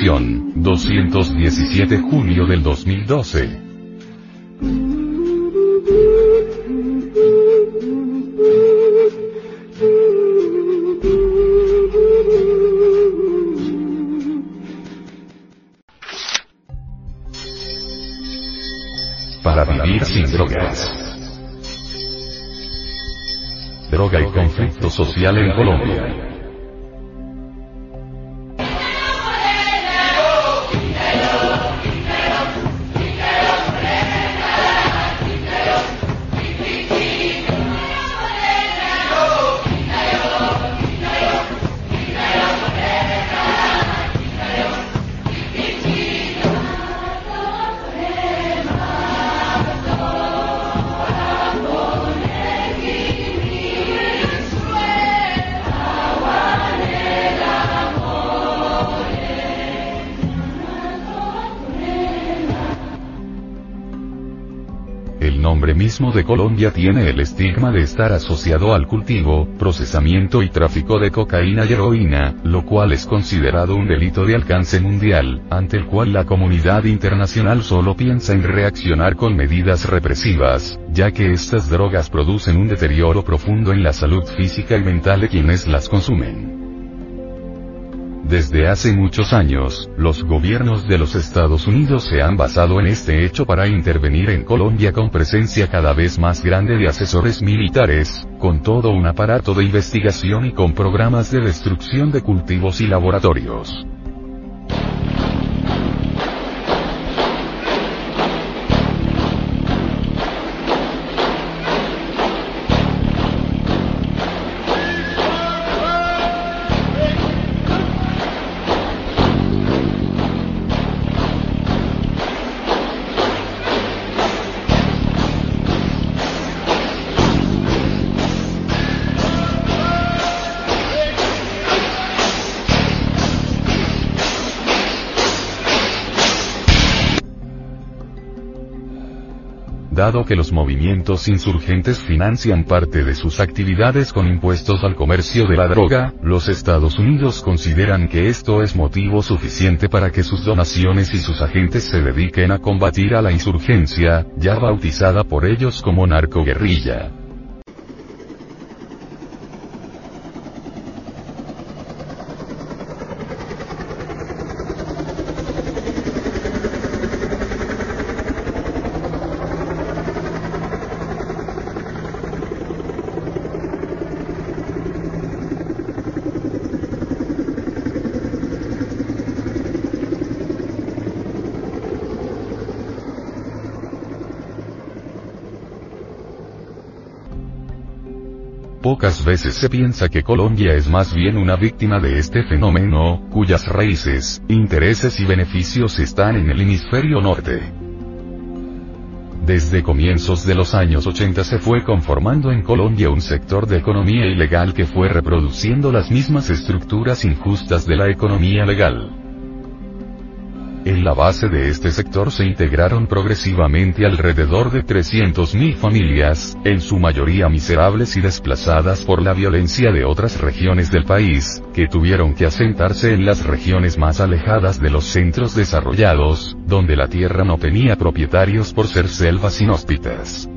Edición, 217 julio del 2012. Para vivir sin drogas. Droga y conflicto social en Colombia. Nombre mismo de Colombia tiene el estigma de estar asociado al cultivo, procesamiento y tráfico de cocaína y heroína, lo cual es considerado un delito de alcance mundial, ante el cual la comunidad internacional solo piensa en reaccionar con medidas represivas, ya que estas drogas producen un deterioro profundo en la salud física y mental de quienes las consumen. Desde hace muchos años, los gobiernos de los Estados Unidos se han basado en este hecho para intervenir en Colombia con presencia cada vez más grande de asesores militares, con todo un aparato de investigación y con programas de destrucción de cultivos y laboratorios. Dado que los movimientos insurgentes financian parte de sus actividades con impuestos al comercio de la droga, los Estados Unidos consideran que esto es motivo suficiente para que sus donaciones y sus agentes se dediquen a combatir a la insurgencia, ya bautizada por ellos como narcoguerrilla. Pocas veces se piensa que Colombia es más bien una víctima de este fenómeno, cuyas raíces, intereses y beneficios están en el hemisferio norte. Desde comienzos de los años 80 se fue conformando en Colombia un sector de economía ilegal que fue reproduciendo las mismas estructuras injustas de la economía legal. En la base de este sector se integraron progresivamente alrededor de 300.000 familias, en su mayoría miserables y desplazadas por la violencia de otras regiones del país, que tuvieron que asentarse en las regiones más alejadas de los centros desarrollados, donde la tierra no tenía propietarios por ser selvas inhóspitas.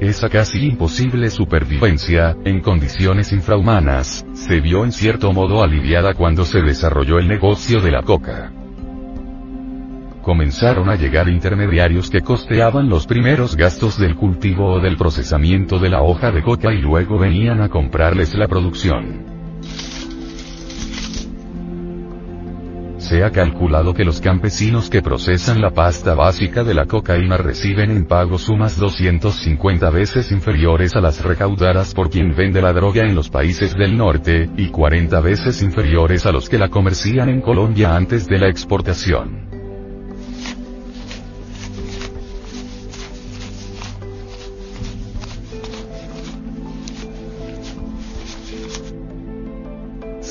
Esa casi imposible supervivencia, en condiciones infrahumanas, se vio en cierto modo aliviada cuando se desarrolló el negocio de la coca. Comenzaron a llegar intermediarios que costeaban los primeros gastos del cultivo o del procesamiento de la hoja de coca y luego venían a comprarles la producción. Se ha calculado que los campesinos que procesan la pasta básica de la cocaína reciben en pago sumas 250 veces inferiores a las recaudadas por quien vende la droga en los países del norte, y 40 veces inferiores a los que la comercian en Colombia antes de la exportación.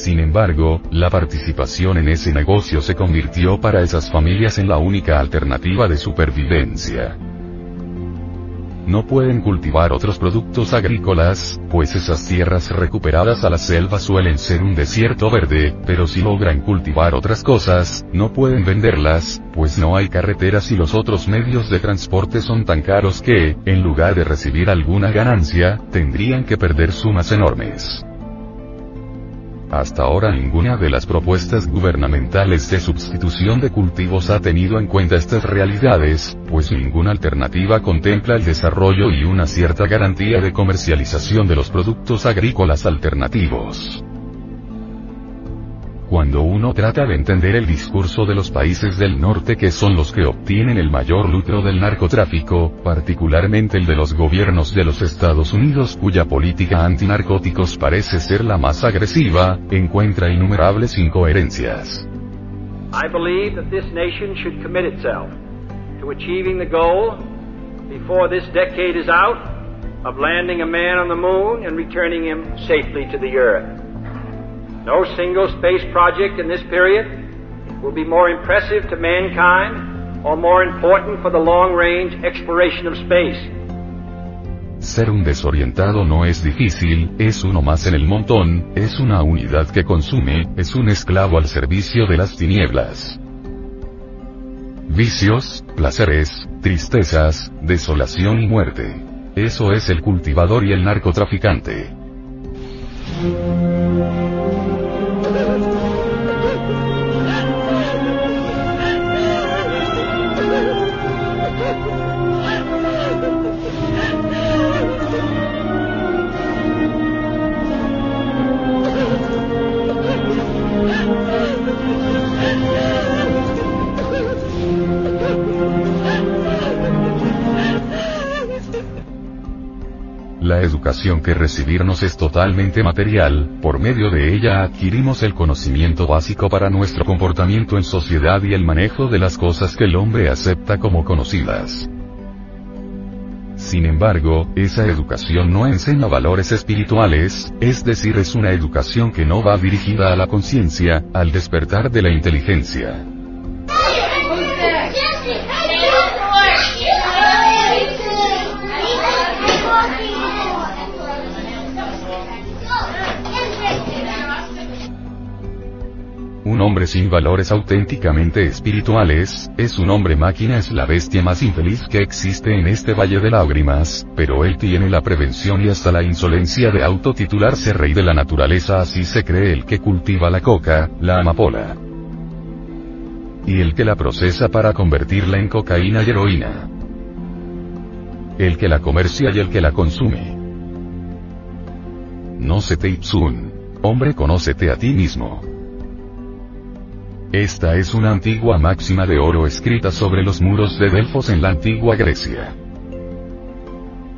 Sin embargo, la participación en ese negocio se convirtió para esas familias en la única alternativa de supervivencia. no pueden cultivar otros productos agrícolas, pues esas tierras recuperadas a la selva suelen ser un desierto verde, pero si logran cultivar otras cosas, no pueden venderlas, pues no hay carreteras y los otros medios de transporte son tan caros que, en lugar de recibir alguna ganancia, tendrían que perder sumas enormes. Hasta ahora ninguna de las propuestas gubernamentales de sustitución de cultivos ha tenido en cuenta estas realidades, pues ninguna alternativa contempla el desarrollo y una cierta garantía de comercialización de los productos agrícolas alternativos. Cuando uno trata de entender el discurso de los países del norte que son los que obtienen el mayor lucro del narcotráfico, particularmente el de los gobiernos de los Estados Unidos cuya política antinarcóticos parece ser la más agresiva, encuentra innumerables incoherencias. I believe that this nation should commit itself to achieving the goal, before this decade is out, of landing a man on the moon and returning him safely to the earth. No single space project in this period will be more impressive to mankind or more important for the long range exploration of space. Ser un desorientado no es difícil, es uno más en el montón, es una unidad que consume, es un esclavo al servicio de las tinieblas. Vicios, placeres, tristezas, desolación y muerte. Eso es el cultivador y el narcotraficante. Que recibirnos es totalmente material, por medio de ella adquirimos el conocimiento básico para nuestro comportamiento en sociedad y el manejo de las cosas que el hombre acepta como conocidas. Sin embargo, esa educación no enseña valores espirituales, es decir, es una educación que no va dirigida a la conciencia, al despertar de la inteligencia. Hombre sin valores auténticamente espirituales, es un hombre máquina es la bestia más infeliz que existe en este valle de lágrimas, pero él tiene la prevención y hasta la insolencia de autotitularse rey de la naturaleza así se cree el que cultiva la coca, la amapola. Y el que la procesa para convertirla en cocaína y heroína. El que la comercia y el que la consume. No se te. Hombre conócete a ti mismo. Esta es una antigua máxima de oro escrita sobre los muros de Delfos en la antigua Grecia.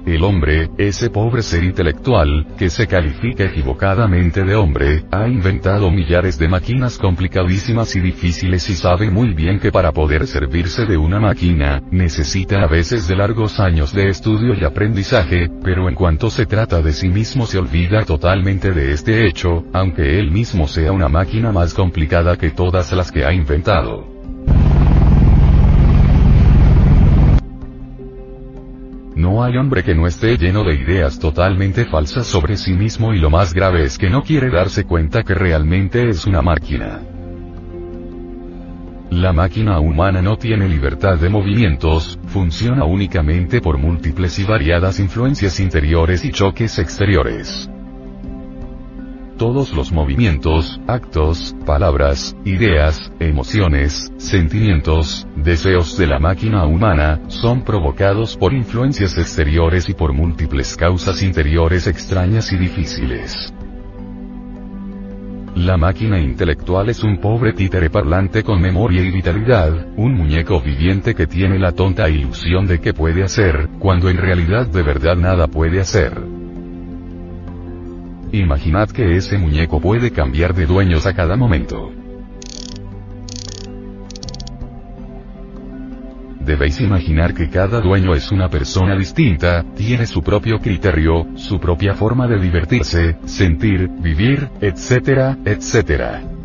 El hombre, ese pobre ser intelectual, que se califica equivocadamente de hombre, ha inventado millares de máquinas complicadísimas y difíciles y sabe muy bien que para poder servirse de una máquina, necesita a veces de largos años de estudio y aprendizaje, pero en cuanto se trata de sí mismo se olvida totalmente de este hecho, aunque él mismo sea una máquina más complicada que todas las que ha inventado. No hay hombre que no esté lleno de ideas totalmente falsas sobre sí mismo y lo más grave es que no quiere darse cuenta que realmente es una máquina. La máquina humana no tiene libertad de movimientos, funciona únicamente por múltiples y variadas influencias interiores y choques exteriores todos los movimientos, actos, palabras, ideas, emociones, sentimientos, deseos de la máquina humana, son provocados por influencias exteriores y por múltiples causas interiores extrañas y difíciles. La máquina intelectual es un pobre títere parlante con memoria y vitalidad, un muñeco viviente que tiene la tonta ilusión de que puede hacer, cuando en realidad de verdad nada puede hacer. Imaginad que ese muñeco puede cambiar de dueños a cada momento. Debéis imaginar que cada dueño es una persona distinta, tiene su propio criterio, su propia forma de divertirse, sentir, vivir, etcétera, etcétera.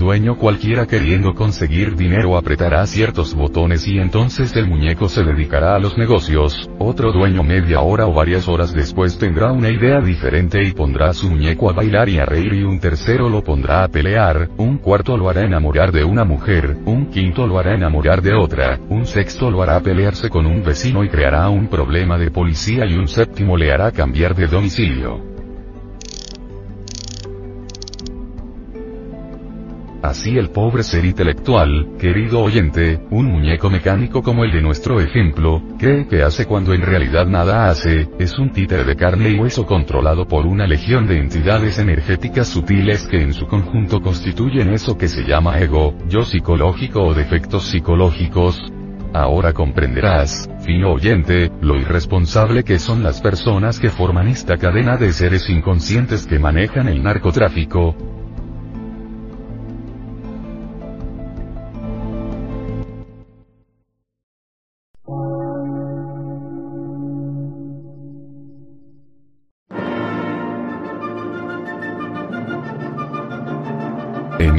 Dueño cualquiera queriendo conseguir dinero apretará ciertos botones y entonces el muñeco se dedicará a los negocios, otro dueño media hora o varias horas después tendrá una idea diferente y pondrá a su muñeco a bailar y a reír y un tercero lo pondrá a pelear, un cuarto lo hará enamorar de una mujer, un quinto lo hará enamorar de otra, un sexto lo hará pelearse con un vecino y creará un problema de policía y un séptimo le hará cambiar de domicilio. Así el pobre ser intelectual, querido oyente, un muñeco mecánico como el de nuestro ejemplo, cree que hace cuando en realidad nada hace, es un títere de carne y hueso controlado por una legión de entidades energéticas sutiles que en su conjunto constituyen eso que se llama ego, yo psicológico o defectos psicológicos, Ahora comprenderás, fino oyente, lo irresponsable que son las personas que forman esta cadena de seres inconscientes que manejan el narcotráfico,